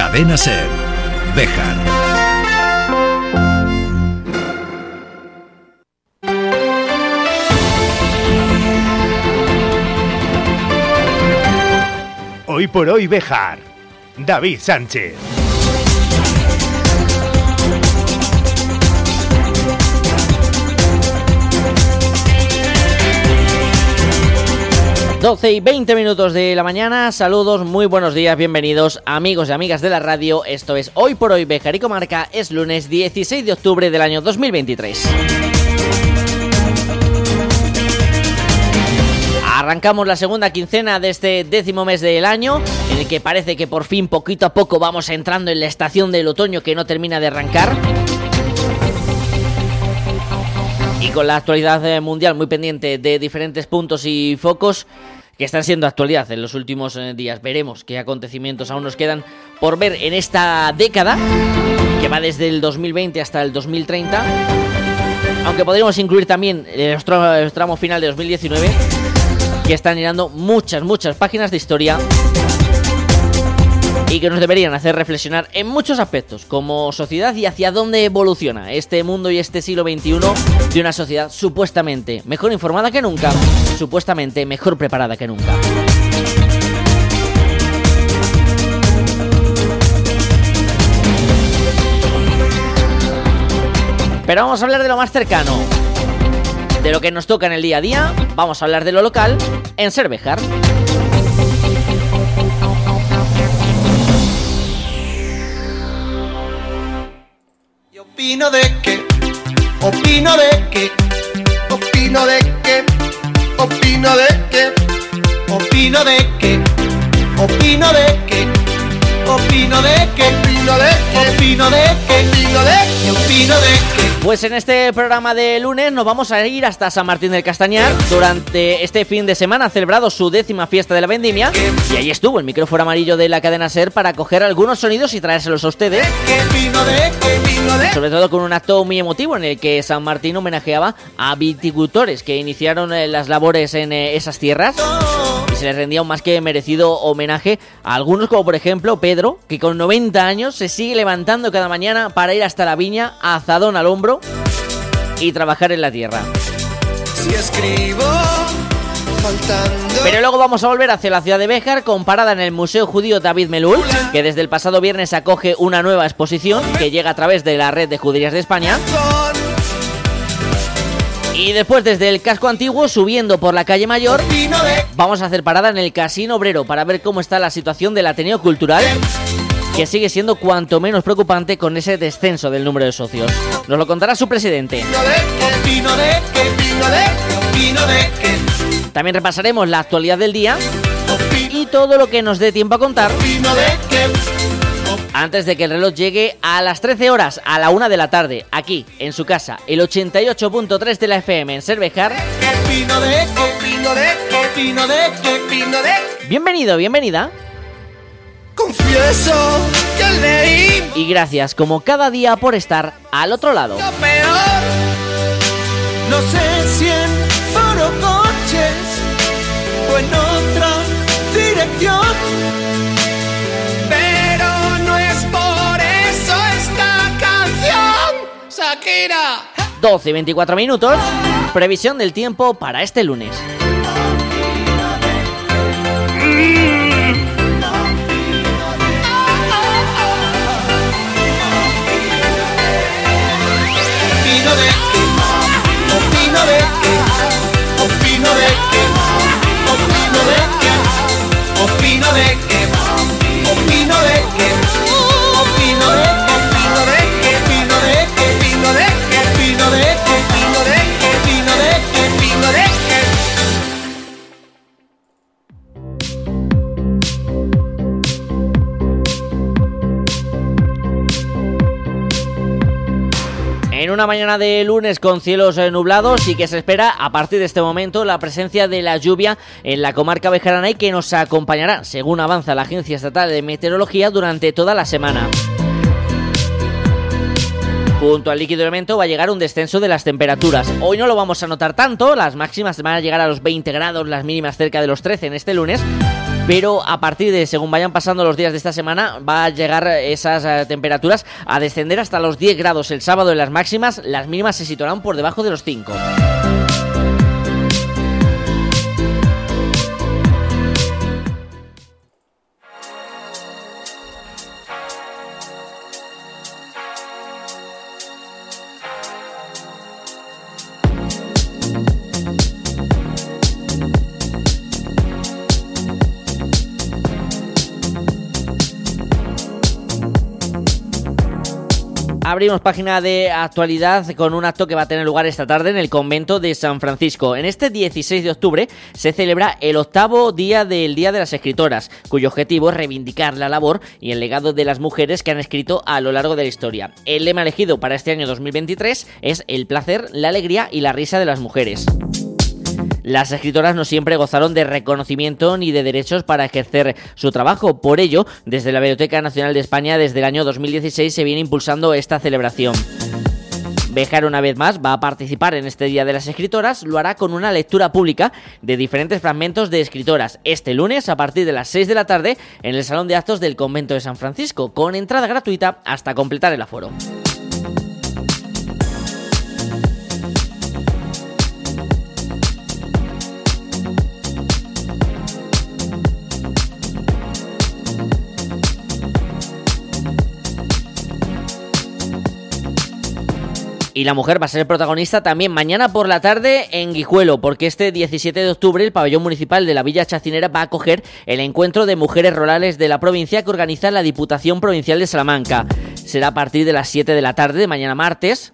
Cadena Ser. Bejar. Hoy por hoy Bejar. David Sánchez. 12 y 20 minutos de la mañana, saludos, muy buenos días, bienvenidos amigos y amigas de la radio, esto es Hoy por Hoy Bejar y Comarca, es lunes 16 de octubre del año 2023. Arrancamos la segunda quincena de este décimo mes del año, en el que parece que por fin poquito a poco vamos entrando en la estación del otoño que no termina de arrancar. Y con la actualidad mundial muy pendiente de diferentes puntos y focos que están siendo actualidad en los últimos eh, días. Veremos qué acontecimientos aún nos quedan por ver en esta década, que va desde el 2020 hasta el 2030. Aunque podríamos incluir también el tramo final de 2019, que están llenando muchas, muchas páginas de historia y que nos deberían hacer reflexionar en muchos aspectos como sociedad y hacia dónde evoluciona este mundo y este siglo XXI de una sociedad supuestamente mejor informada que nunca, supuestamente mejor preparada que nunca. Pero vamos a hablar de lo más cercano, de lo que nos toca en el día a día, vamos a hablar de lo local en Cervejar. Opino de que, opino de que, opino de que, opino de que, opino de que, opino de que, opino de que, opino de que, opino de que, opino de que, opino de. Pues en este programa de lunes nos vamos a ir hasta San Martín del Castañar. Durante este fin de semana ha celebrado su décima fiesta de la vendimia y ahí estuvo el micrófono amarillo de la cadena SER para coger algunos sonidos y traérselos a ustedes. Sobre todo con un acto muy emotivo en el que San Martín homenajeaba a viticultores que iniciaron eh, las labores en eh, esas tierras y se les rendía un más que merecido homenaje a algunos como por ejemplo Pedro, que con 90 años se sigue levantando cada mañana para ir hasta la viña, azadón al hombro y trabajar en la tierra. Pero luego vamos a volver hacia la ciudad de Béjar con parada en el Museo Judío David Melul, que desde el pasado viernes acoge una nueva exposición que llega a través de la red de juderías de España. Y después desde el casco antiguo, subiendo por la calle Mayor, vamos a hacer parada en el Casino Obrero para ver cómo está la situación del Ateneo Cultural que sigue siendo cuanto menos preocupante con ese descenso del número de socios. Nos lo contará su presidente. También repasaremos la actualidad del día y todo lo que nos dé tiempo a contar antes de que el reloj llegue a las 13 horas, a la 1 de la tarde, aquí, en su casa, el 88.3 de la FM en Cervejar. Bienvenido, bienvenida. Confieso que leí. Y gracias como cada día por estar al otro lado. Lo peor. No sé si en foro coches o en otra dirección. Pero no es por eso esta canción. Shakira. 12 y 24 minutos. Previsión del tiempo para este lunes. Opino de que, opino de que, opino de que, opino de que, una mañana de lunes con cielos eh, nublados y que se espera a partir de este momento la presencia de la lluvia en la comarca bejarana y que nos acompañará, según avanza la Agencia Estatal de Meteorología, durante toda la semana. Junto al líquido elemento va a llegar un descenso de las temperaturas. Hoy no lo vamos a notar tanto, las máximas van a llegar a los 20 grados, las mínimas cerca de los 13 en este lunes, pero a partir de según vayan pasando los días de esta semana va a llegar esas eh, temperaturas a descender hasta los 10 grados el sábado en las máximas, las mínimas se situarán por debajo de los 5. Abrimos página de actualidad con un acto que va a tener lugar esta tarde en el convento de San Francisco. En este 16 de octubre se celebra el octavo día del Día de las Escritoras, cuyo objetivo es reivindicar la labor y el legado de las mujeres que han escrito a lo largo de la historia. El lema elegido para este año 2023 es el placer, la alegría y la risa de las mujeres. Las escritoras no siempre gozaron de reconocimiento ni de derechos para ejercer su trabajo. Por ello, desde la Biblioteca Nacional de España, desde el año 2016, se viene impulsando esta celebración. Bejar una vez más va a participar en este Día de las Escritoras, lo hará con una lectura pública de diferentes fragmentos de escritoras este lunes a partir de las 6 de la tarde en el Salón de Actos del Convento de San Francisco, con entrada gratuita hasta completar el aforo. Y la mujer va a ser protagonista también mañana por la tarde en Guijuelo, porque este 17 de octubre el pabellón municipal de la Villa Chacinera va a acoger el encuentro de mujeres rurales de la provincia que organiza la Diputación Provincial de Salamanca. Será a partir de las 7 de la tarde de mañana martes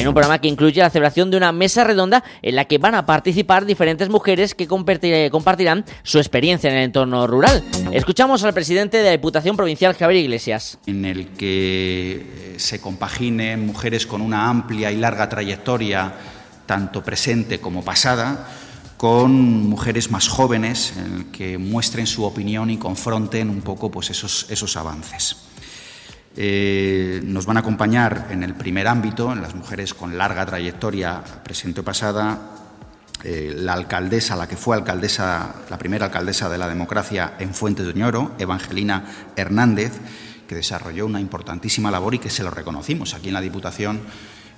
en un programa que incluye la celebración de una mesa redonda en la que van a participar diferentes mujeres que compartirán su experiencia en el entorno rural. Escuchamos al presidente de la Diputación Provincial, Javier Iglesias. En el que eh, se compaginen mujeres con una amplia y larga trayectoria, tanto presente como pasada, con mujeres más jóvenes, en el que muestren su opinión y confronten un poco pues, esos, esos avances. Eh, nos van a acompañar en el primer ámbito, en las mujeres con larga trayectoria presente o pasada, eh, la alcaldesa, la que fue alcaldesa, la primera alcaldesa de la democracia en Fuente de Oñoro, Evangelina Hernández, que desarrolló una importantísima labor y que se lo reconocimos aquí en la Diputación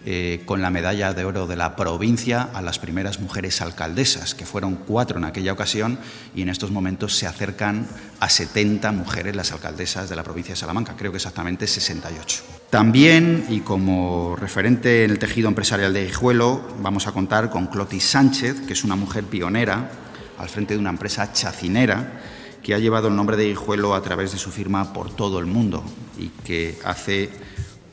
eh, con la medalla de oro de la provincia a las primeras mujeres alcaldesas, que fueron cuatro en aquella ocasión y en estos momentos se acercan a 70 mujeres las alcaldesas de la provincia de Salamanca, creo que exactamente 68. También, y como referente en el tejido empresarial de Hijuelo, vamos a contar con Clotis Sánchez, que es una mujer pionera al frente de una empresa chacinera que ha llevado el nombre de Hijuelo a través de su firma por todo el mundo y que hace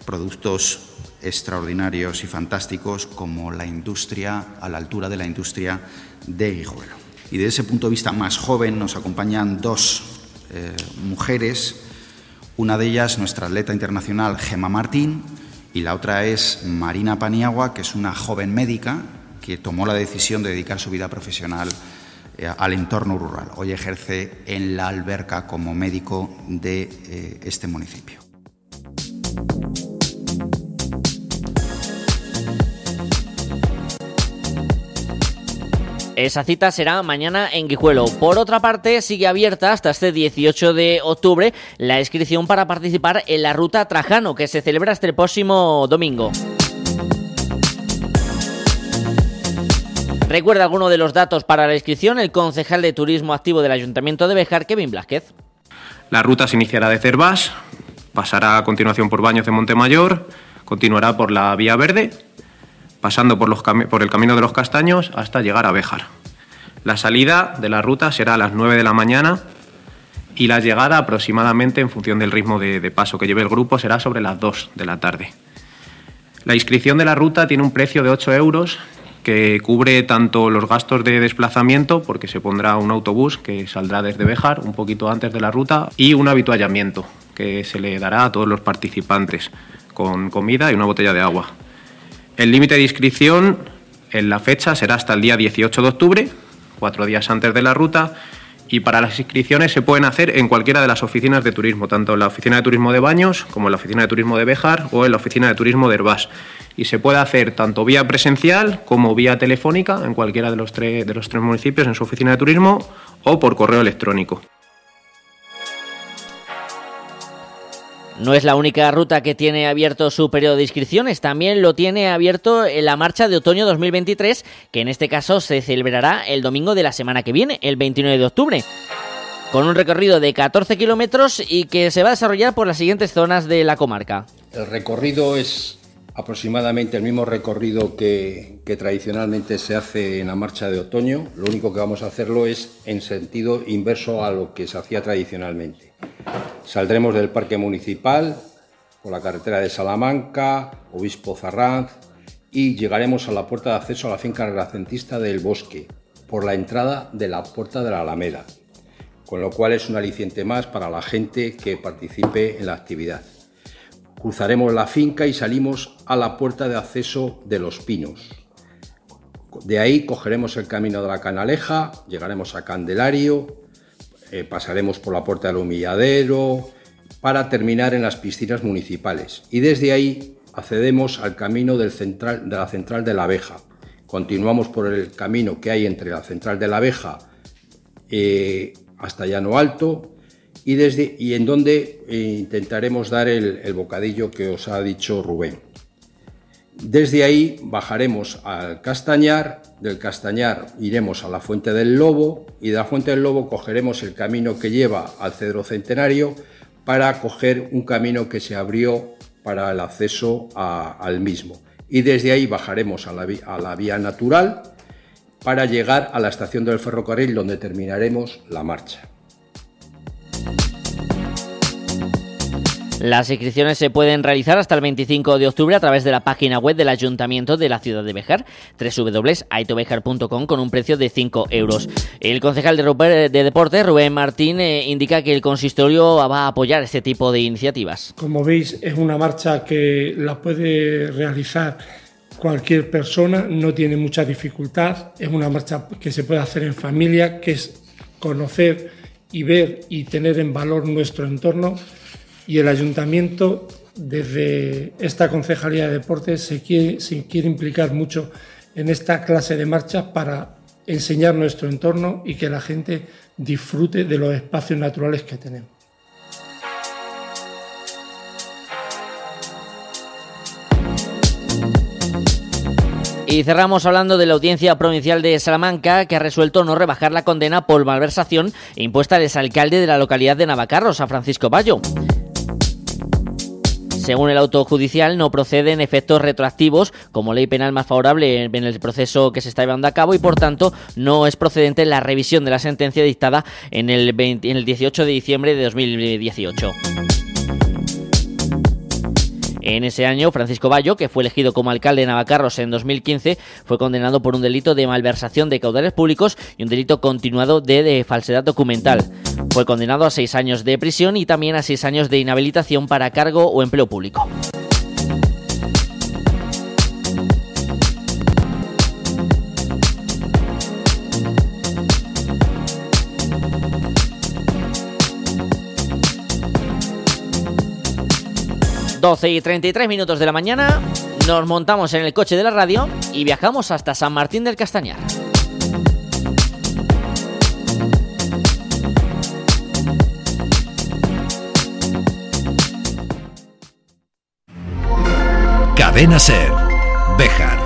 productos extraordinarios y fantásticos como la industria, a la altura de la industria de Guijuelo. Y desde ese punto de vista más joven nos acompañan dos eh, mujeres, una de ellas nuestra atleta internacional Gema Martín y la otra es Marina Paniagua, que es una joven médica que tomó la decisión de dedicar su vida profesional eh, al entorno rural. Hoy ejerce en la alberca como médico de eh, este municipio. Esa cita será mañana en Guijuelo. Por otra parte, sigue abierta hasta este 18 de octubre la inscripción para participar en la Ruta Trajano, que se celebra este próximo domingo. Recuerda alguno de los datos para la inscripción el concejal de Turismo Activo del Ayuntamiento de Bejar, Kevin Blázquez. La ruta se iniciará de Cervás, pasará a continuación por Baños de Montemayor, continuará por la Vía Verde pasando por, el Camino de los Castaños hasta llegar a Béjar. La salida de la ruta será a las 9 de la mañana y la llegada aproximadamente en función del ritmo de, paso que lleve el grupo será sobre las 2 de la tarde. La inscripción de la ruta tiene un precio de 8 euros que cubre tanto los gastos de desplazamiento, porque se pondrá un autobús que saldrá desde Béjar un poquito antes de la ruta, y un habituallamiento que se le dará a todos los participantes, con comida y una botella de agua. El límite de inscripción en la fecha será hasta el día 18 de octubre, cuatro días antes de la ruta, y para las inscripciones se pueden hacer en cualquiera de las oficinas de turismo, tanto en la oficina de turismo de Baños como en la oficina de turismo de Bejar o en la oficina de turismo de Herbás. Y se puede hacer tanto vía presencial como vía telefónica en cualquiera de los, de los tres municipios en su oficina de turismo o por correo electrónico. No es la única ruta que tiene abierto su periodo de inscripciones, también lo tiene abierto en la marcha de otoño 2023, que en este caso se celebrará el domingo de la semana que viene, el 29 de octubre, con un recorrido de 14 kilómetros y que se va a desarrollar por las siguientes zonas de la comarca. El recorrido es aproximadamente el mismo recorrido que, que, tradicionalmente se hace en la marcha de otoño. Lo único que vamos a hacerlo es en sentido inverso a lo que se hacía tradicionalmente. Saldremos del Parque Municipal por la carretera de Salamanca, Obispo Zarranz y llegaremos a la puerta de acceso a la finca renacentista del Bosque por la entrada de la puerta de la Alameda, con lo cual es un aliciente más para la gente que participe en la actividad. Cruzaremos la finca y salimos a la puerta de acceso de Los Pinos. De ahí cogeremos el camino de la Canaleja, llegaremos a Candelario, eh, pasaremos por la puerta del humilladero para terminar en las piscinas municipales y desde ahí accedemos al camino de la central de la abeja. Continuamos por el camino que hay entre la central de la abeja eh, hasta Llano Alto y, desde, y en donde eh, intentaremos dar el bocadillo que os ha dicho Rubén. Desde ahí bajaremos al Castañar, del Castañar iremos a la Fuente del Lobo y de la Fuente del Lobo cogeremos el camino que lleva al Cedro Centenario para coger un camino que se abrió para el acceso al mismo. Y desde ahí bajaremos a la, a la vía natural para llegar a la estación del ferrocarril donde terminaremos la marcha. Las inscripciones se pueden realizar hasta el 25 de octubre a través de la página web del Ayuntamiento de la ciudad de Bejar, www.aitobejar.com, con un precio de 5 euros. El concejal de, de Deportes, Rubén Martín, eh, indica que el consistorio va a apoyar este tipo de iniciativas. Como veis, es una marcha que la puede realizar cualquier persona, no tiene mucha dificultad, es una marcha que se puede hacer en familia, que es conocer y ver y tener en valor nuestro entorno y el ayuntamiento desde esta Concejalía de Deportes se quiere, se quiere implicar mucho en esta clase de marchas para enseñar nuestro entorno y que la gente disfrute de los espacios naturales que tenemos. Y cerramos hablando de la Audiencia Provincial de Salamanca, que ha resuelto no rebajar la condena por malversación impuesta al exalcalde de la localidad de Navacarros, a Francisco Bayo. Según el auto judicial, no proceden efectos retroactivos como ley penal más favorable en el proceso que se está llevando a cabo y, por tanto, no es procedente la revisión de la sentencia dictada en el, 20, en el 18 de diciembre de 2018. En ese año, Francisco Bayo, que fue elegido como alcalde de Navacarros en 2015, fue condenado por un delito de malversación de caudales públicos y un delito continuado de, de falsedad documental. Fue condenado a seis años de prisión y también a seis años de inhabilitación para cargo o empleo público. ...12 y 33 minutos de la mañana... ...nos montamos en el coche de la radio... ...y viajamos hasta San Martín del Castañar. Cadena Ser. Bejar.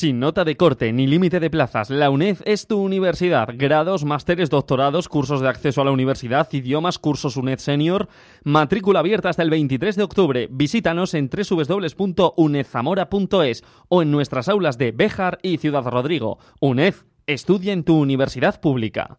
Sin nota de corte ni límite de plazas, la UNED es tu universidad. Grados, másteres, doctorados, cursos de acceso a la universidad, idiomas, cursos UNED Senior. Matrícula abierta hasta el 23 de octubre. Visítanos en www.unedzamora.es o en nuestras aulas de Bejar y Ciudad Rodrigo. UNED, estudia en tu universidad pública.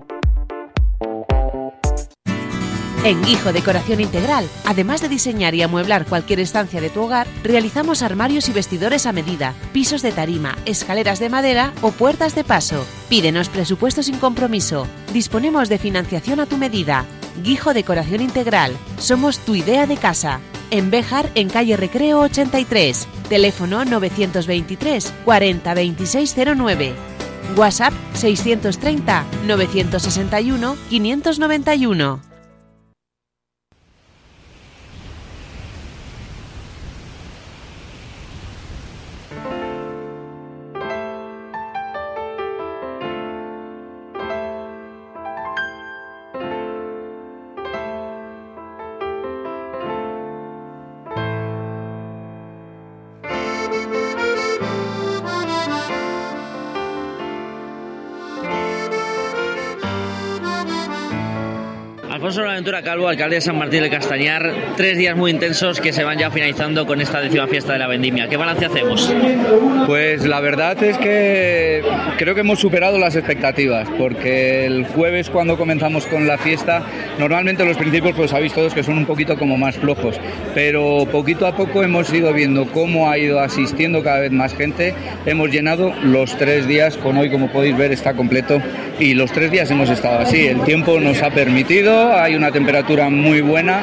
En Guijo Decoración Integral, además de diseñar y amueblar cualquier estancia de tu hogar, realizamos armarios y vestidores a medida, pisos de tarima, escaleras de madera o puertas de paso. Pídenos presupuesto sin compromiso. Disponemos de financiación a tu medida. Guijo Decoración Integral. Somos tu idea de casa. En Béjar, en calle Recreo 83. Teléfono 923 40 2609. WhatsApp 630 961 591. Alfonso Buenaventura Calvo, alcalde de San Martín del Castañar, tres días muy intensos que se van ya finalizando con esta décima fiesta de la vendimia. ¿Qué balance hacemos? Pues la verdad es que creo que hemos superado las expectativas, porque el jueves cuando comenzamos con la fiesta, normalmente los principios pues sabéis todos que son un poquito como más flojos, pero poquito a poco hemos ido viendo cómo ha ido asistiendo cada vez más gente, hemos llenado los tres días, con hoy como podéis ver está completo y los tres días hemos estado así, el tiempo nos ha permitido, hay una temperatura muy buena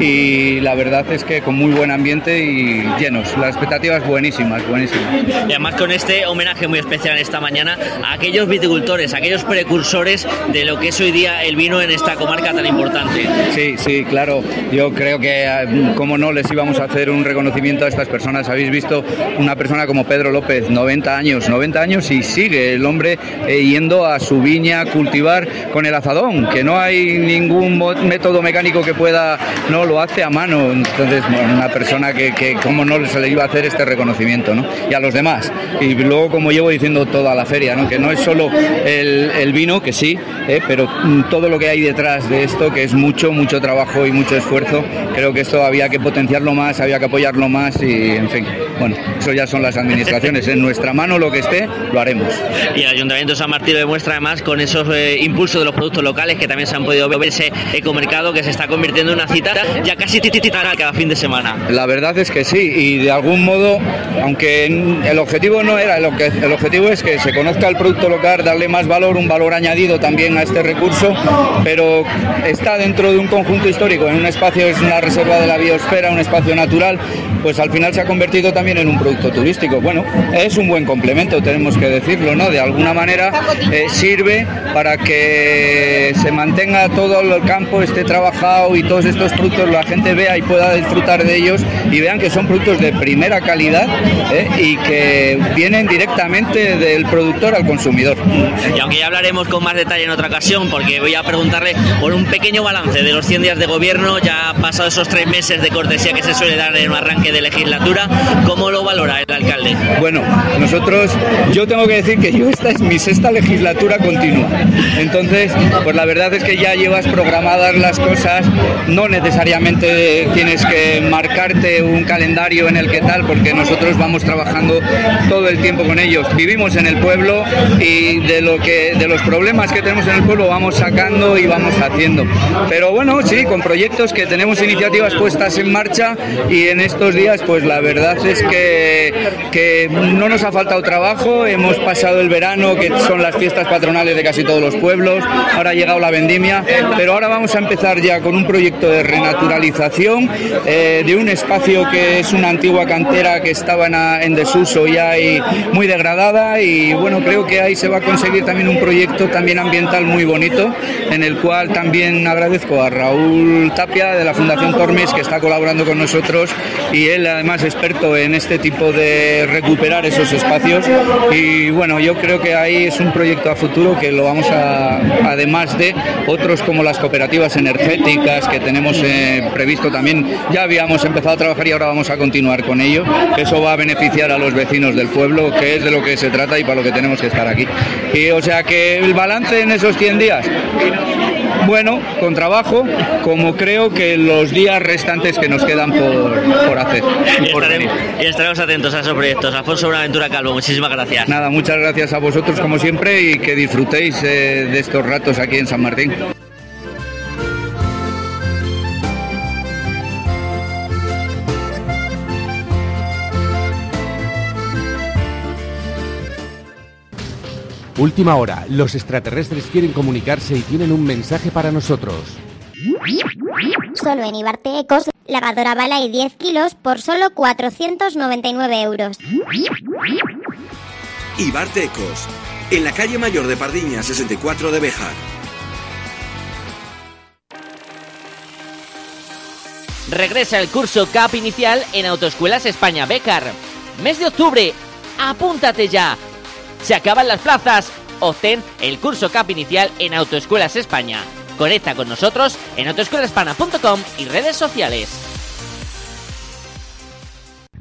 y la verdad es que con muy buen ambiente y llenos. Las expectativas buenísimas, buenísimas. Y además con este homenaje muy especial esta mañana a aquellos viticultores, aquellos precursores de lo que es hoy día el vino en esta comarca tan importante. Sí, sí, claro. Yo creo que, eh, como no, les íbamos a hacer un reconocimiento a estas personas. Habéis visto una persona como Pedro López, 90 años, 90 años y sigue el hombre eh, yendo a su viña a cultivar con el azadón, que no hay ningún método mecánico que pueda, no, lo hace a mano. Entonces, una persona que, que como no se le iba a hacer este reconocimiento, ¿no? Y a los demás. Y luego, como llevo diciendo toda la feria, ¿no? Que no es solo el, vino, que sí, ¿eh? pero mm, todo lo que hay detrás de esto, que es mucho, mucho trabajo y mucho esfuerzo, creo que esto había que potenciarlo más, había que apoyarlo más y, en fin, bueno, eso ya son las administraciones. En nuestra mano lo que esté, lo haremos. Y el Ayuntamiento de San Martín lo demuestra además con esos eh, impulsos de los productos locales que también se han podido ver ese ecomercado que se está convirtiendo en una cita ya casi tititara cada fin de semana. La verdad es que sí, y de algún modo, aunque el objetivo no era, el objetivo es que se conozca el producto local, darle más valor, un valor añadido también a este recurso, pero está dentro de un conjunto histórico, en un espacio, es una reserva de la biosfera, un espacio natural, pues al final se ha convertido también en un producto turístico. Bueno, es un buen complemento, tenemos que decirlo, ¿no? De alguna manera eh, sirve para que se mantenga todo el campo, esté trabajado y todos estos productos la gente vea y pueda disfrutar de ellos y vean que son productos de primera calidad ¿eh? y que vienen directamente del productor al consumidor. Y aunque ya hablaremos con más detalle en otra ocasión, porque voy a preguntarle por un pequeño balance de los 100 días de gobierno, ya pasado esos tres meses de cortesía que se suele dar en un arranque de legislatura, ¿cómo lo valora el alcalde? Bueno, nosotros, yo tengo que decir que yo esta es mi sexta legislatura continua. Entonces, pues la verdad es que ya llevas las cosas, no necesariamente tienes que marcarte un calendario en el que tal, porque nosotros vamos trabajando todo el tiempo con ellos. Vivimos en el pueblo y de lo que de los problemas que tenemos en el pueblo vamos sacando y vamos haciendo. Pero bueno, sí, con proyectos que tenemos iniciativas puestas en marcha y en estos días pues la verdad es que, que no nos ha faltado trabajo, hemos pasado el verano que son las fiestas patronales de casi todos los pueblos, ahora ha llegado la vendimia, pero ahora vamos a empezar ya con un proyecto de renaturalización eh, de un espacio que es una antigua cantera que estaba en, en desuso ya y muy degradada y bueno, creo que ahí se va a conseguir también un proyecto también ambiental muy bonito en el cual también agradezco a Raúl Tapia de la Fundación Tormes que está colaborando con nosotros y él además experto en este tipo de recuperar esos espacios. Y bueno, yo creo que ahí es un proyecto a futuro que lo vamos a, además de otros como las cooperativas energéticas que tenemos eh, previsto también, ya habíamos empezado a trabajar y ahora vamos a continuar con ello, eso va a beneficiar a los vecinos del pueblo, que es de lo que se trata y para lo que tenemos que estar aquí. Y o sea que el balance en esos 100 días, bueno, con trabajo, como creo que los días restantes que nos quedan por, por hacer. Y estaremos, y estaremos atentos a esos proyectos. Alfonso Buenaventura Calvo, muchísimas gracias. Nada, muchas gracias a vosotros como siempre y que disfrutéis eh, de estos ratos aquí en San Martín. Última hora, los extraterrestres quieren comunicarse y tienen un mensaje para nosotros. Solo en Ibarte Ecos, lavadora bala y 10 kilos por solo 499 euros. Ibarte Ecos, en la calle mayor de Pardiña 64 de Bejar. Regresa el curso CAP inicial en Autoescuelas España Becar. Mes de octubre, apúntate ya. Se acaban las plazas. Obtén el curso CAP inicial en Autoescuelas España. Conecta con nosotros en autoescuelaspana.com y redes sociales.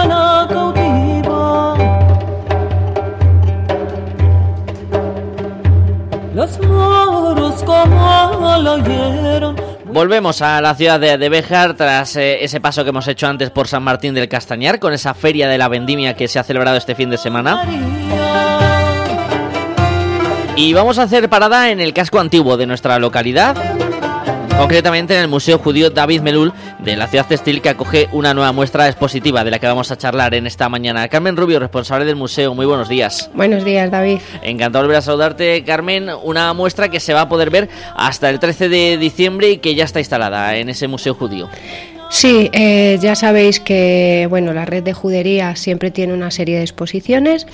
Cristiana cautiva. Los moros como lo oyeron. Volvemos a la ciudad de, de Béjar tras eh, ese paso que hemos hecho antes por San Martín del Castañar con esa feria de la vendimia que se ha celebrado este fin de semana. Y vamos a hacer parada en el casco antiguo de nuestra localidad, concretamente en el Museo Judío David Melul de la ciudad textil que acoge una nueva muestra expositiva de la que vamos a charlar en esta mañana. Carmen Rubio, responsable del museo, muy buenos días. Buenos días, David. Encantado de volver a saludarte, Carmen. Una muestra que se va a poder ver hasta el 13 de diciembre y que ya está instalada en ese Museo Judío. Sí, eh, ya sabéis que bueno, la red de judería siempre tiene una serie de exposiciones.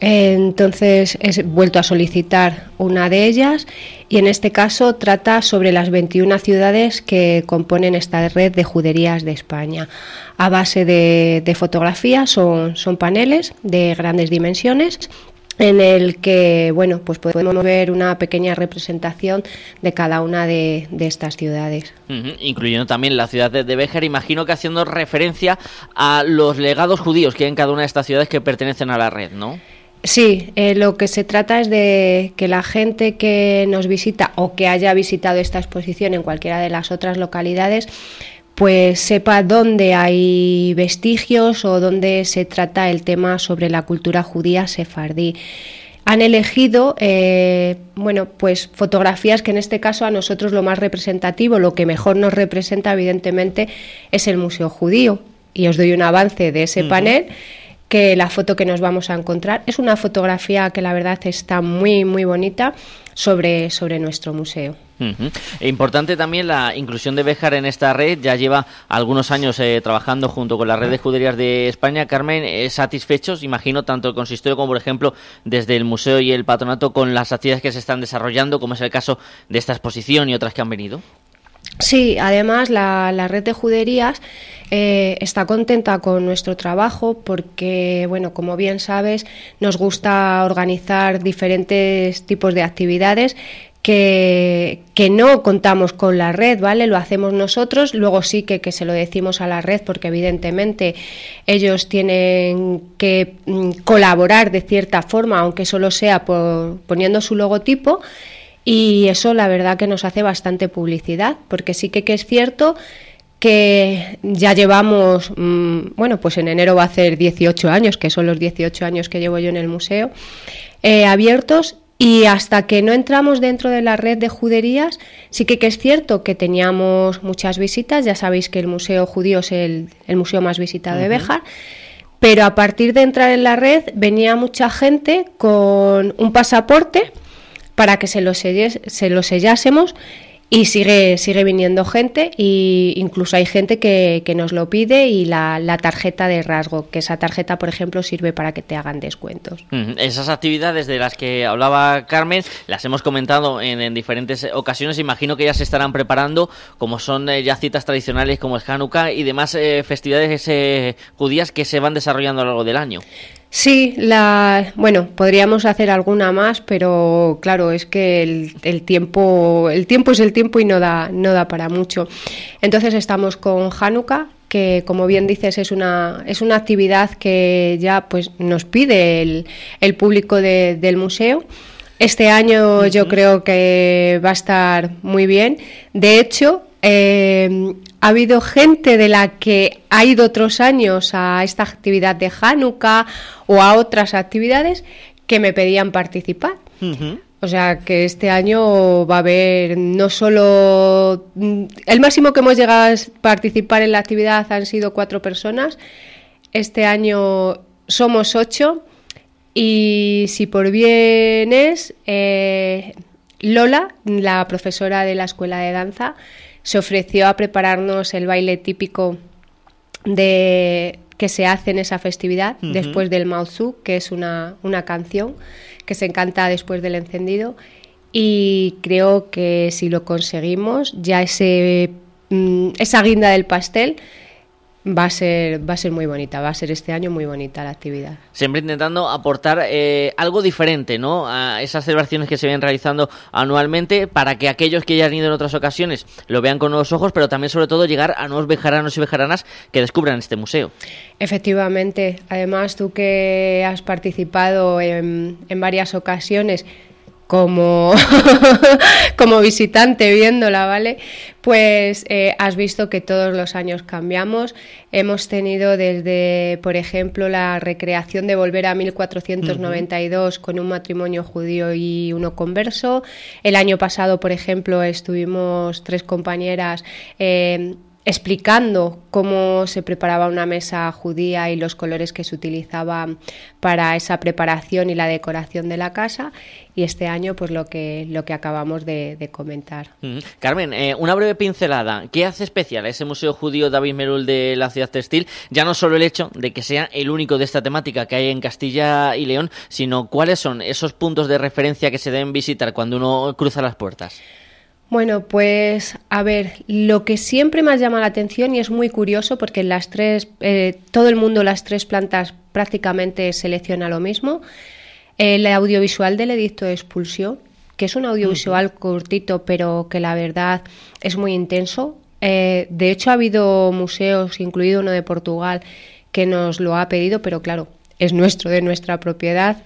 Entonces he vuelto a solicitar una de ellas y en este caso trata sobre las 21 ciudades que componen esta red de juderías de España. A base de, de fotografías son, son paneles de grandes dimensiones en el que bueno pues podemos ver una pequeña representación de cada una de, de estas ciudades. Incluyendo también la ciudad de, de Béjar, imagino que haciendo referencia a los legados judíos que hay en cada una de estas ciudades que pertenecen a la red, ¿no? Sí, eh, lo que se trata es de que la gente que nos visita o que haya visitado esta exposición en cualquiera de las otras localidades pues sepa dónde hay vestigios o dónde se trata el tema sobre la cultura judía sefardí. Han elegido, eh, bueno, pues fotografías que en este caso a nosotros lo más representativo, lo que mejor nos representa evidentemente es el Museo Judío. Y os doy un avance de ese panel que la foto que nos vamos a encontrar es una fotografía que la verdad está muy muy bonita sobre, sobre nuestro museo. E Importante también la inclusión de Béjar en esta red. Ya lleva algunos años eh, trabajando junto con la red de juderías de España. Carmen, eh, satisfechos, imagino, tanto el consistorio como, por ejemplo, desde el museo y el patronato con las actividades que se están desarrollando, como es el caso de esta exposición y otras que han venido. Sí, además la, red de juderías eh, está contenta con nuestro trabajo porque, bueno, como bien sabes, nos gusta organizar diferentes tipos de actividades que, que no contamos con la red, ¿vale? Lo hacemos nosotros, luego sí que, que se lo decimos a la red porque evidentemente ellos tienen que mm, colaborar de cierta forma, aunque solo sea por, poniendo su logotipo. Y eso la verdad que nos hace bastante publicidad, porque sí que, que es cierto que ya llevamos, mm, bueno, pues en enero va a hacer 18 años, que son los 18 años que llevo yo en el museo, eh, abiertos y hasta que no entramos dentro de la red de juderías, sí que, que es cierto que teníamos muchas visitas, ya sabéis que el Museo Judío es el, el museo más visitado de. Béjar, pero a partir de entrar en la red venía mucha gente con un pasaporte para que se lo, selles- se sellásemos y sigue, sigue viniendo gente e incluso hay gente que, que nos lo pide y la, la, tarjeta de rasgo, que esa tarjeta, por ejemplo, sirve para que te hagan descuentos. Esas actividades de las que hablaba Carmen las hemos comentado en, en diferentes ocasiones, imagino que ya se estarán preparando, como son eh, ya citas tradicionales como el Hanukkah y demás eh, festividades eh, judías que se van desarrollando a lo largo del año. Sí, la, bueno, podríamos hacer alguna más, pero claro, es que el, el, tiempo, el tiempo es el tiempo y no da, no da para mucho. Entonces estamos con Hanukkah, que como bien dices es una, es una actividad que ya pues nos pide el, el público de, del museo. Este año uh -huh. yo creo que va a estar muy bien. De hecho, eh, ha habido gente de la que ha ido otros años a esta actividad de Hanukkah o a otras actividades que me pedían participar. Uh -huh. O sea que este año va a haber no solo... El máximo que hemos llegado a participar en la actividad han sido cuatro personas. Este año somos ocho. Y si por bien es, eh, Lola, la profesora de la escuela de danza, se ofreció a prepararnos el baile típico de que se hace en esa festividad uh -huh. después del Maozu, que es una, una canción que se encanta después del encendido. Y creo que si lo conseguimos, ya ese, mm, esa guinda del pastel va a ser va a ser muy bonita, va a ser este año muy bonita la actividad. Siempre intentando aportar eh, algo diferente, ¿no? A esas celebraciones que se vienen realizando anualmente para que aquellos que ya han ido en otras ocasiones lo vean con nuevos ojos, pero también sobre todo llegar a nuevos bejaranos y bejaranas que descubran este museo. Efectivamente, además tú que has participado en, en varias ocasiones como, como visitante viéndola, ¿vale? Pues eh, has visto que todos los años cambiamos. Hemos tenido desde, por ejemplo, la recreación de volver a 1492 uh -huh. con un matrimonio judío y uno converso. El año pasado, por ejemplo, estuvimos tres compañeras. Eh, explicando cómo se preparaba una mesa judía y los colores que se utilizaban para esa preparación y la decoración de la casa y este año pues lo que lo que acabamos de, comentar. Carmen, eh, una breve pincelada. ¿Qué hace especial ese Museo Judío David Merul de la ciudad textil? Ya no solo el hecho de que sea el único de esta temática que hay en Castilla y León, sino cuáles son esos puntos de referencia que se deben visitar cuando uno cruza las puertas. Bueno, pues a ver, lo que siempre más llama la atención y es muy curioso porque en las tres, eh, todo el mundo, las tres plantas prácticamente selecciona lo mismo. El audiovisual del edicto de expulsión, que es un audiovisual uh -huh. cortito, pero que la verdad es muy intenso. Eh, de hecho, ha habido museos, incluido uno de Portugal, que nos lo ha pedido, pero claro, es nuestro, de nuestra propiedad.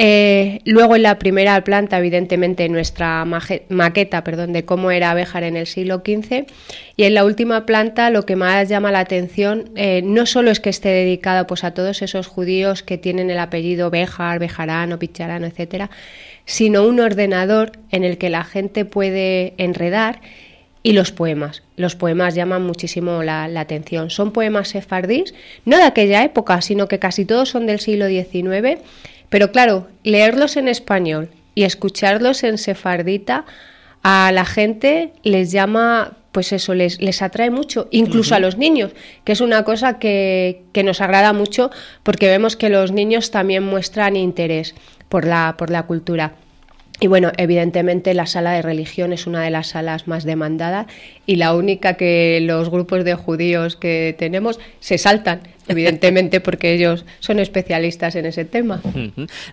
Eh, luego en la primera planta, evidentemente, nuestra maqueta perdón, de cómo era Béjar en el siglo XV. Y en la última planta lo que más llama la atención eh, no solo es que esté dedicado pues, a todos esos judíos que tienen el apellido Béjar, Bejarano, Picharano, etcétera, sino un ordenador en el que la gente puede enredar y los poemas. Los poemas llaman muchísimo la, la, atención. Son poemas sefardíes, no de aquella época, sino que casi todos son del siglo XIX pero claro, leerlos en español y escucharlos en sefardita a la gente les llama, pues eso, les, les atrae mucho, incluso uh -huh. a los niños, que es una cosa que, que, nos agrada mucho porque vemos que los niños también muestran interés por la, por la cultura. Y bueno, evidentemente la sala de religión es una de las salas más demandadas y la única que los grupos de judíos que tenemos se saltan, evidentemente porque ellos son especialistas en ese tema.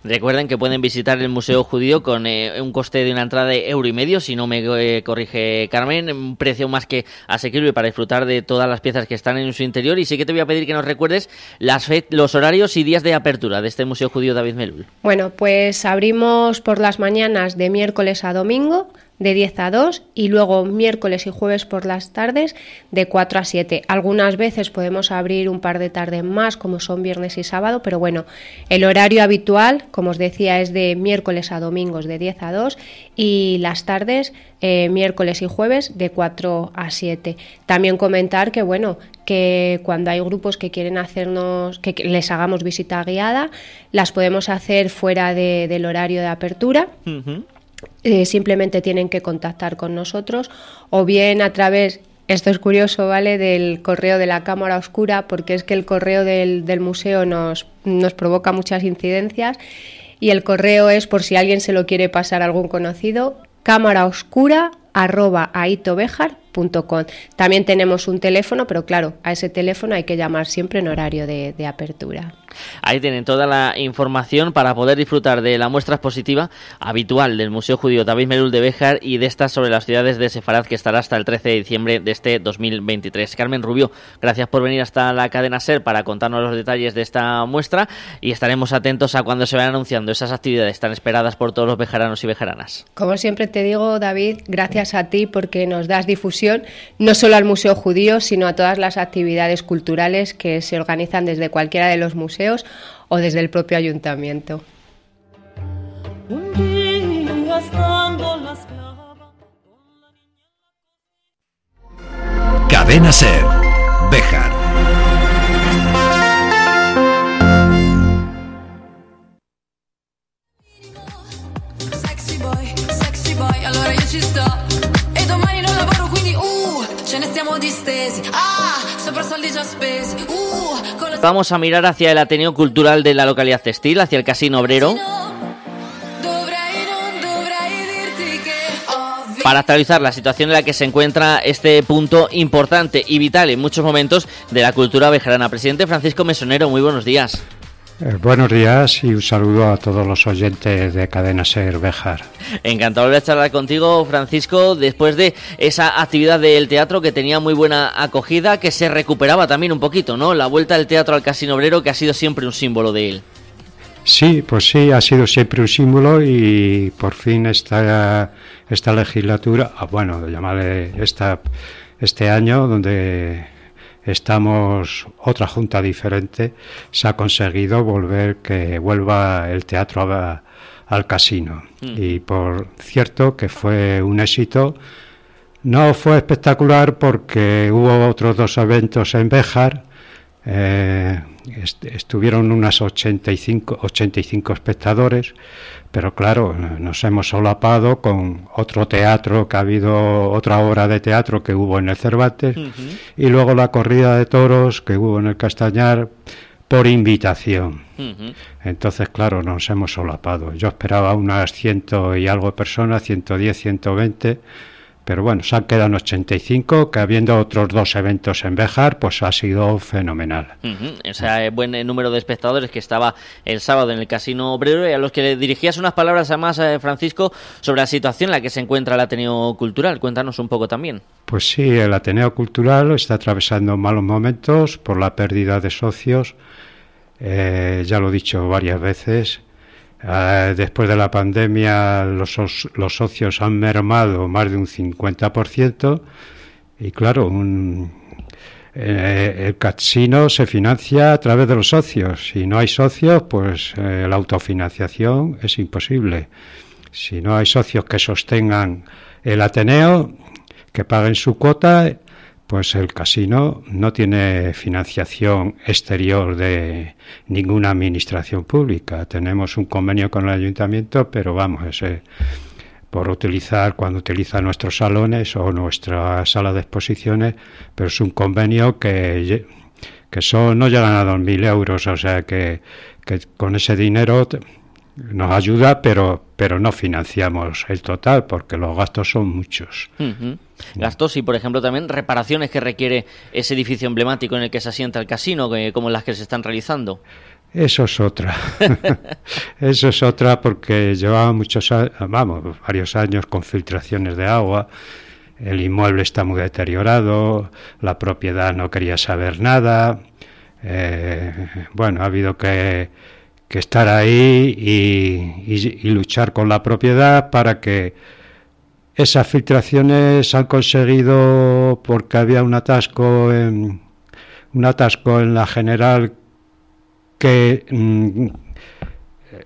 Recuerden que pueden visitar el Museo Judío con eh, un coste de una entrada de euro y medio, si no me eh, corrige Carmen, un precio más que asequible para disfrutar de todas las piezas que están en su interior. Y sí que te voy a pedir que nos recuerdes las los horarios y días de apertura de este Museo Judío David Melul. Bueno, pues abrimos por las mañanas de miércoles a domingo de 10 a 2 y luego miércoles y jueves por las tardes de 4 a 7. Algunas veces podemos abrir un par de tardes más como son viernes y sábado, pero bueno, el horario habitual, como os decía, es de miércoles a domingos de 10 a 2 y las tardes eh, miércoles y jueves de 4 a 7. También comentar que bueno, que cuando hay grupos que quieren hacernos, que les hagamos visita guiada, las podemos hacer fuera de, del horario de apertura. Eh, simplemente tienen que contactar con nosotros o bien a través esto es curioso, ¿vale? Del correo de la Cámara Oscura, porque es que el correo del, del museo nos, nos provoca muchas incidencias y el correo es, por si alguien se lo quiere pasar a algún conocido, También tenemos un teléfono, pero claro, a ese teléfono hay que llamar siempre en horario de, apertura. Ahí tienen toda la información para poder disfrutar de la muestra expositiva habitual del Museo Judío David Merul de Béjar y de estas sobre las ciudades de Sefarad que estará hasta el 13 de diciembre de este 2023. Carmen Rubio, gracias por venir hasta la cadena SER para contarnos los detalles de esta muestra y estaremos atentos a cuando se vayan anunciando esas actividades tan esperadas por todos los bejaranos y bejaranas. Como siempre te digo, David, gracias a ti porque nos das difusión no solo al Museo Judío, sino a todas las actividades culturales que se organizan desde cualquiera de los museos o desde el propio ayuntamiento. Cadena Ser. Béjar. Sexy boy, sexy boy, allora io ci sto. Ce ne stiamo distesi. Ah, sopra soldi già spesi. Uh, con la Vamos a mirar hacia el Ateneo Cultural de la localidad textil, hacia el Casino Obrero. Para actualizar la situación en la que se encuentra este punto importante y vital en muchos momentos de la cultura bejarana. Presidente Francisco Mesonero, muy buenos días. Eh, buenos días y un saludo a todos los oyentes de Cadena Ser Bejar. Encantado de charlar contigo, Francisco, después de esa actividad del teatro que tenía muy buena acogida, que se recuperaba también un poquito, ¿no? La vuelta del teatro al Casino Obrero, que ha sido siempre un símbolo de él. Sí, pues sí, ha sido siempre un símbolo y por fin esta, esta legislatura, ah, bueno, llamarle esta, este año, donde estamos otra junta diferente, se ha conseguido volver que vuelva el teatro a- al casino. Mm. Y por cierto que fue un éxito. No fue espectacular porque hubo otros dos eventos en Béjar. Eh, est- estuvieron unas 85, 85 espectadores, pero claro, nos hemos solapado con otro teatro que ha habido, otra obra de teatro que hubo en el Cervantes, y luego la corrida de toros que hubo en el Castañar por invitación. Entonces, claro, nos hemos solapado. Yo esperaba unas ciento y algo de personas, 110, 120, pero bueno, se han quedado en 85, que habiendo otros dos eventos en Béjar, pues ha sido fenomenal. Ujú, Ese buen eh, número de espectadores que estaba el sábado en el Casino Obrero y a los que le dirigías unas palabras además, eh, Francisco, sobre la situación en la que se encuentra el Ateneo Cultural. Cuéntanos un poco también. Pues sí, el Ateneo Cultural está atravesando malos momentos por la pérdida de socios. Eh, ya lo he dicho varias veces. Eh, después de la pandemia, los, os- los socios han mermado más de un 50%. Y claro, un, eh, el casino se financia a través de los socios. Si no hay socios, pues eh, la autofinanciación es imposible. Si no hay socios que sostengan el Ateneo, que paguen su cuota, pues el casino no tiene financiación exterior de ninguna administración pública. Tenemos un convenio con el ayuntamiento, pero vamos, ese por utilizar cuando utiliza nuestros salones o nuestra sala de exposiciones, pero es un convenio que, que son, no llegan a 2.000 euros, o sea que, que con ese dinero nos ayuda, pero, pero no financiamos el total porque los gastos son muchos. Gastos y, por ejemplo, también reparaciones que requiere ese edificio emblemático en el que se asienta el casino, que- como las que se están realizando. Eso es otra. Eso es otra porque llevaba muchos, vamos, varios años con filtraciones de agua. El inmueble está muy deteriorado, la propiedad no quería saber nada. eh, bueno, ha habido que, que estar ahí y, y- y luchar con la propiedad para que esas filtraciones han conseguido, porque había un atasco en, un atasco en la general que mm,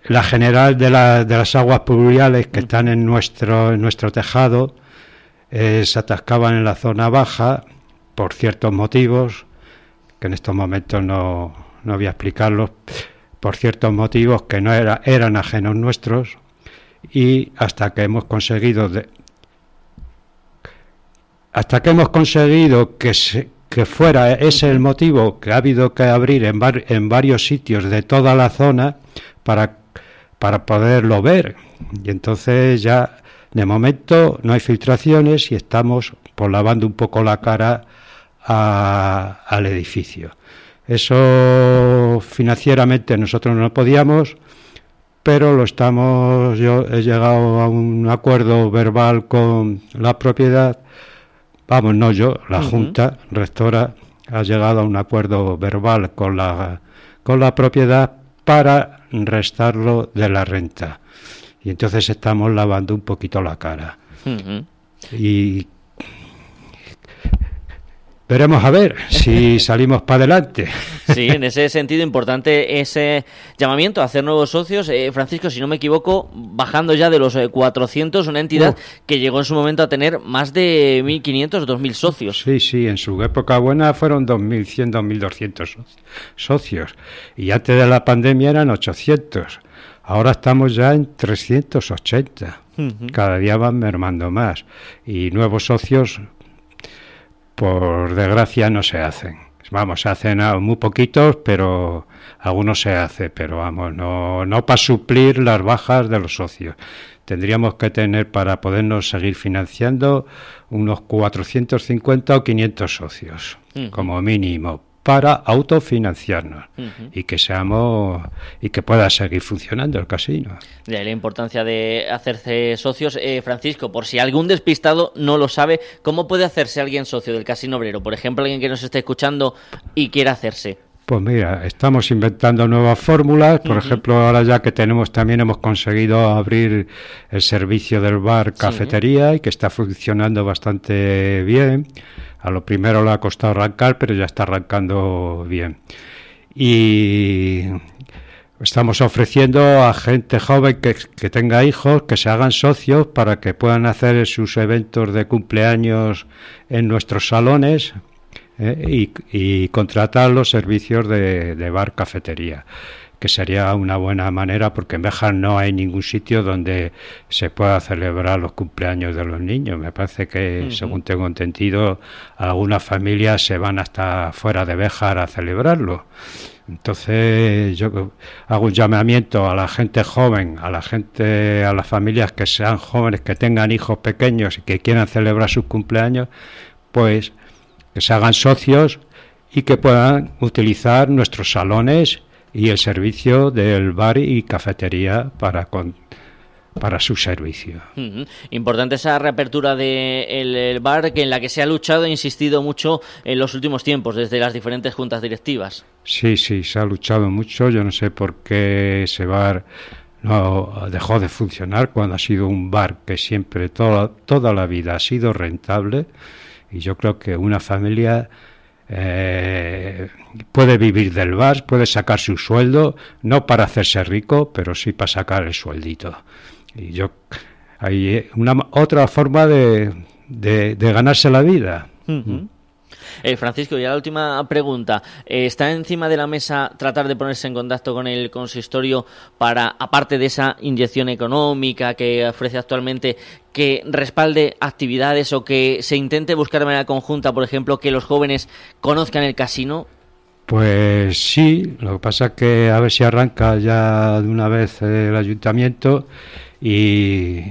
la general de, la- de las aguas pluviales que están en nuestro, en nuestro tejado eh, se atascaban en la zona baja por ciertos motivos, que en estos momentos no, no voy a explicarlos, por ciertos motivos que no era, eran ajenos nuestros, y hasta que hemos conseguido hasta que hemos conseguido que se- que fuera ese el motivo que ha habido que abrir en, var- en varios sitios de toda la zona para para poderlo ver. Y entonces ya de momento no hay filtraciones y estamos pues lavando un poco la cara a- al edificio. Eso financieramente nosotros no podíamos pero lo estamos yo he llegado a un acuerdo verbal con la propiedad. Vamos no yo la junta rectora ha llegado a un acuerdo verbal con la con la propiedad para restarlo de la renta. Y entonces estamos lavando un poquito la cara. Y veremos a ver si salimos para adelante Sí, en ese sentido importante ese llamamiento a hacer nuevos socios. Eh, Francisco, si no me equivoco, bajando ya de los eh, 400, una entidad que llegó en su momento a tener más de 1.500, 2.000 socios. Sí, sí, en su época buena fueron 2.100, 2.200 soci- socios. Y antes de la pandemia eran 800. Ahora estamos ya en 380. Ujú. Cada día van mermando más. Y nuevos socios, por desgracia, no se hacen. Vamos, se hacen muy poquitos, pero algunos se hace, pero vamos, no, no para suplir las bajas de los socios. Tendríamos que tener para podernos seguir financiando unos 450 o 500 socios, como mínimo, para autofinanciarnos Ujú. y que seamos y que pueda seguir funcionando el casino. De ahí la importancia de hacerse socios. Eh, Francisco, por si algún despistado no lo sabe, ¿cómo puede hacerse alguien socio del Casino Obrero? Por ejemplo, alguien que nos esté escuchando y quiera hacerse. Pues mira, estamos inventando nuevas fórmulas. Por Ujú. ejemplo, ahora ya que tenemos también hemos conseguido abrir el servicio del bar cafetería y que está funcionando bastante bien. A lo primero le ha costado arrancar, pero ya está arrancando bien. Y estamos ofreciendo a gente joven que, que tenga hijos que se hagan socios para que puedan hacer sus eventos de cumpleaños en nuestros salones ¿eh? y, contratar los servicios de, de bar cafetería que sería una buena manera porque en Béjar no hay ningún sitio donde se pueda celebrar los cumpleaños de los niños. Me parece que, según tengo entendido, algunas familias se van hasta fuera de Béjar a celebrarlo. Entonces yo hago un llamamiento a la gente joven, a la gente, a las familias que sean jóvenes, que tengan hijos pequeños y que quieran celebrar sus cumpleaños, pues que se hagan socios y que puedan utilizar nuestros salones y el servicio del bar y cafetería para con- para su servicio. Importante esa reapertura del bar que en la que se ha luchado e insistido mucho en los últimos tiempos desde las diferentes juntas directivas. Sí, sí, se ha luchado mucho. Yo no sé por qué ese bar no dejó de funcionar cuando ha sido un bar que siempre, toda, toda la vida ha sido rentable. Y yo creo que una familia eh, puede vivir del bar, puede sacar su sueldo, no para hacerse rico, pero sí para sacar el sueldito. Y yo hay una otra forma de, de, ganarse la vida. Eh, Francisco, ya la última pregunta. Eh, ¿Está encima de la mesa tratar de ponerse en contacto con el consistorio para, aparte de esa inyección económica que ofrece actualmente, que respalde actividades o que se intente buscar de manera conjunta, por ejemplo, que los jóvenes conozcan el casino? Pues sí, lo que pasa es que a ver si arranca ya de una vez el ayuntamiento y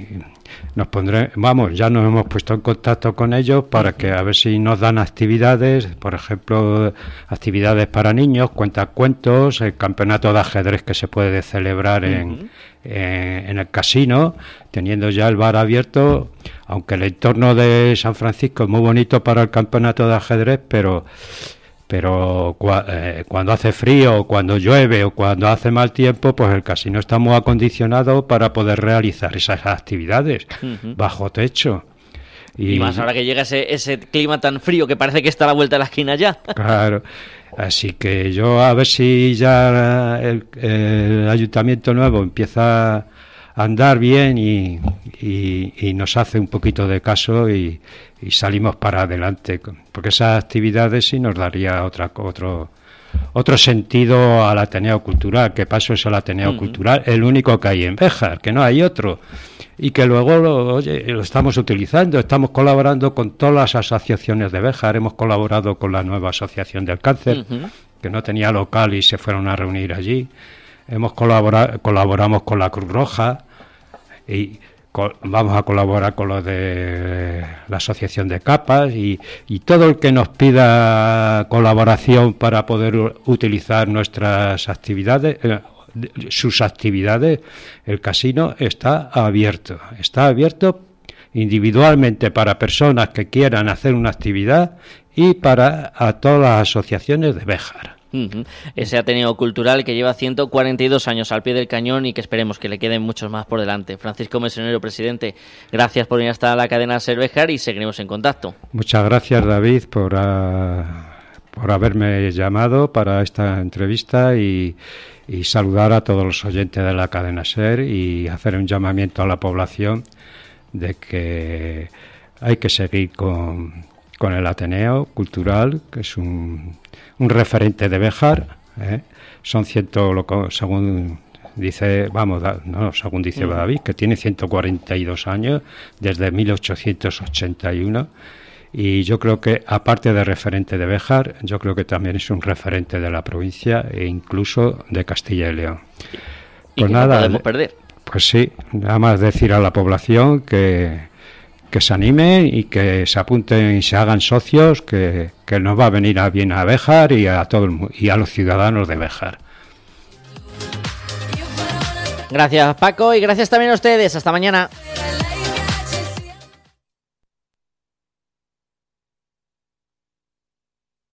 nos pondré, vamos, ya nos hemos puesto en contacto con ellos para que a ver si nos dan actividades, por ejemplo, actividades para niños, cuentacuentos, el campeonato de ajedrez que se puede celebrar en, eh, en el casino, teniendo ya el bar abierto, aunque el entorno de San Francisco es muy bonito para el campeonato de ajedrez, pero pero cua- eh, cuando hace frío, o cuando llueve o cuando hace mal tiempo, pues el casino está muy acondicionado para poder realizar esas actividades bajo techo. Y, más ahora que llega ese, ese clima tan frío que parece que está a la vuelta de la esquina ya. Claro. Así que yo a ver si ya el, el ayuntamiento nuevo empieza a andar bien y, y- y nos hace un poquito de caso y, y salimos para adelante. Porque esas actividades sí nos daría otra, otro, otro sentido al Ateneo Cultural, que paso es el Ateneo Cultural, el único que hay en Béjar, que no hay otro. Y que luego lo, oye, lo estamos utilizando, estamos colaborando con todas las asociaciones de Béjar, hemos colaborado con la nueva Asociación del Cáncer, que no tenía local y se fueron a reunir allí. Hemos colaborado, colaboramos con la Cruz Roja y vamos a colaborar con los de la Asociación de Capas y, todo el que nos pida colaboración para poder utilizar nuestras actividades, eh, sus actividades, el casino está abierto. Está abierto individualmente para personas que quieran hacer una actividad y para a todas las asociaciones de Béjar. Ese Ateneo Cultural que lleva 142 años al pie del cañón y que esperemos que le queden muchos más por delante. Francisco Mesonero, presidente, gracias por venir hasta la cadena Cervejar y seguiremos en contacto. Muchas gracias David por, ah, por haberme llamado para esta entrevista y, y saludar a todos los oyentes de la cadena SER y hacer un llamamiento a la población de que hay que seguir con, con el Ateneo Cultural, que es un, un referente de Béjar. ¿eh? Son ciento, según dice, vamos, da- no, según dice Ujú. David, que tiene 142 años desde 1881 y yo creo que aparte de referente de Béjar, yo creo que también es un referente de la provincia e incluso de Castilla y León. Y que no podemos perder. Pues sí, nada más decir a la población que, que se animen y que se apunten y se hagan socios, que, que nos va a venir a bien a Béjar y a todo el y a los ciudadanos de Béjar. Gracias Paco y gracias también a ustedes. Hasta mañana.